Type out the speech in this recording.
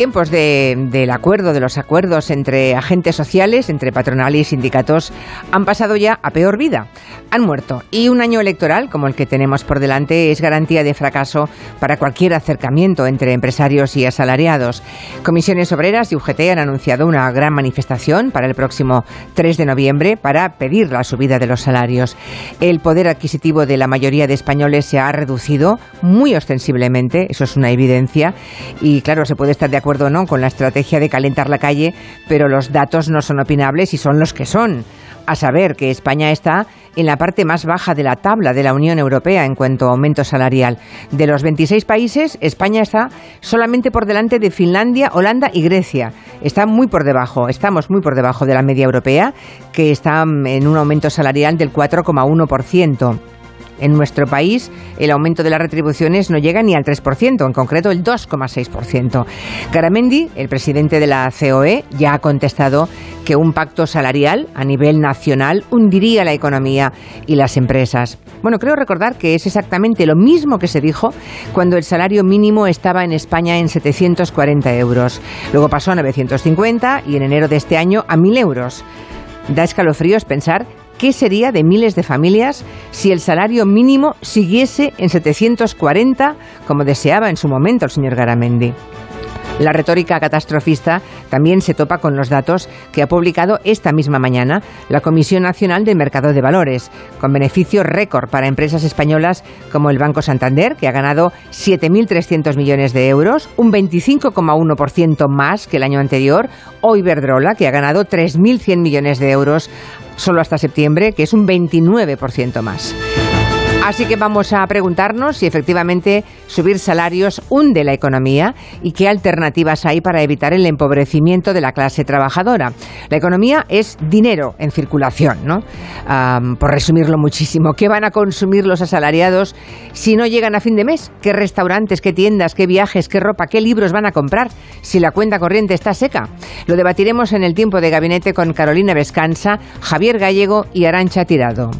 tiempos del acuerdo, de los acuerdos entre agentes sociales, entre patronal y sindicatos, han pasado ya a peor vida. Han muerto. Y un año electoral, como el que tenemos por delante, es garantía de fracaso para cualquier acercamiento entre empresarios y asalariados. Comisiones Obreras y UGT han anunciado una gran manifestación para el próximo 3 de noviembre para pedir la subida de los salarios. El poder adquisitivo de la mayoría de españoles se ha reducido muy ostensiblemente, eso es una evidencia, y claro, se puede estar de acuerdo no con la estrategia de calentar la calle, pero los datos no son opinables y son los que son. A saber que España está en la parte más baja de la tabla de la Unión Europea en cuanto a aumento salarial. De los 26 países, España está solamente por delante de Finlandia, Holanda y Grecia. Está muy por debajo, estamos muy por debajo de la media europea, que está en un aumento salarial del 4,1%. En nuestro país, el aumento de las retribuciones no llega ni al 3%, en concreto el 2,6%. Garamendi, el presidente de la COE, ya ha contestado que un pacto salarial a nivel nacional hundiría la economía y las empresas. Bueno, creo recordar que es exactamente lo mismo que se dijo cuando el salario mínimo estaba en España en 740 euros. Luego pasó a 950 y en enero de este año a 1.000 euros. Da escalofríos pensar ¿Qué sería de miles de familias si el salario mínimo siguiese en 740 como deseaba en su momento el señor Garamendi? La retórica catastrofista también se topa con los datos que ha publicado esta misma mañana la Comisión Nacional de Mercado de Valores, con beneficios récord para empresas españolas como el Banco Santander, que ha ganado 7.300 millones de euros, un 25,1% más que el año anterior, o Iberdrola, que ha ganado 3.100 millones de euros solo hasta septiembre, que es un 29% más. Así que vamos a preguntarnos si efectivamente subir salarios hunde la economía y qué alternativas hay para evitar el empobrecimiento de la clase trabajadora. La economía es dinero en circulación, ¿no? por resumirlo muchísimo, ¿qué van a consumir los asalariados si no llegan a fin de mes? ¿Qué restaurantes, qué tiendas, qué viajes, qué ropa, qué libros van a comprar si la cuenta corriente está seca? Lo debatiremos en el tiempo de gabinete con Carolina Vescanza, Javier Gallego y Arancha Tirado.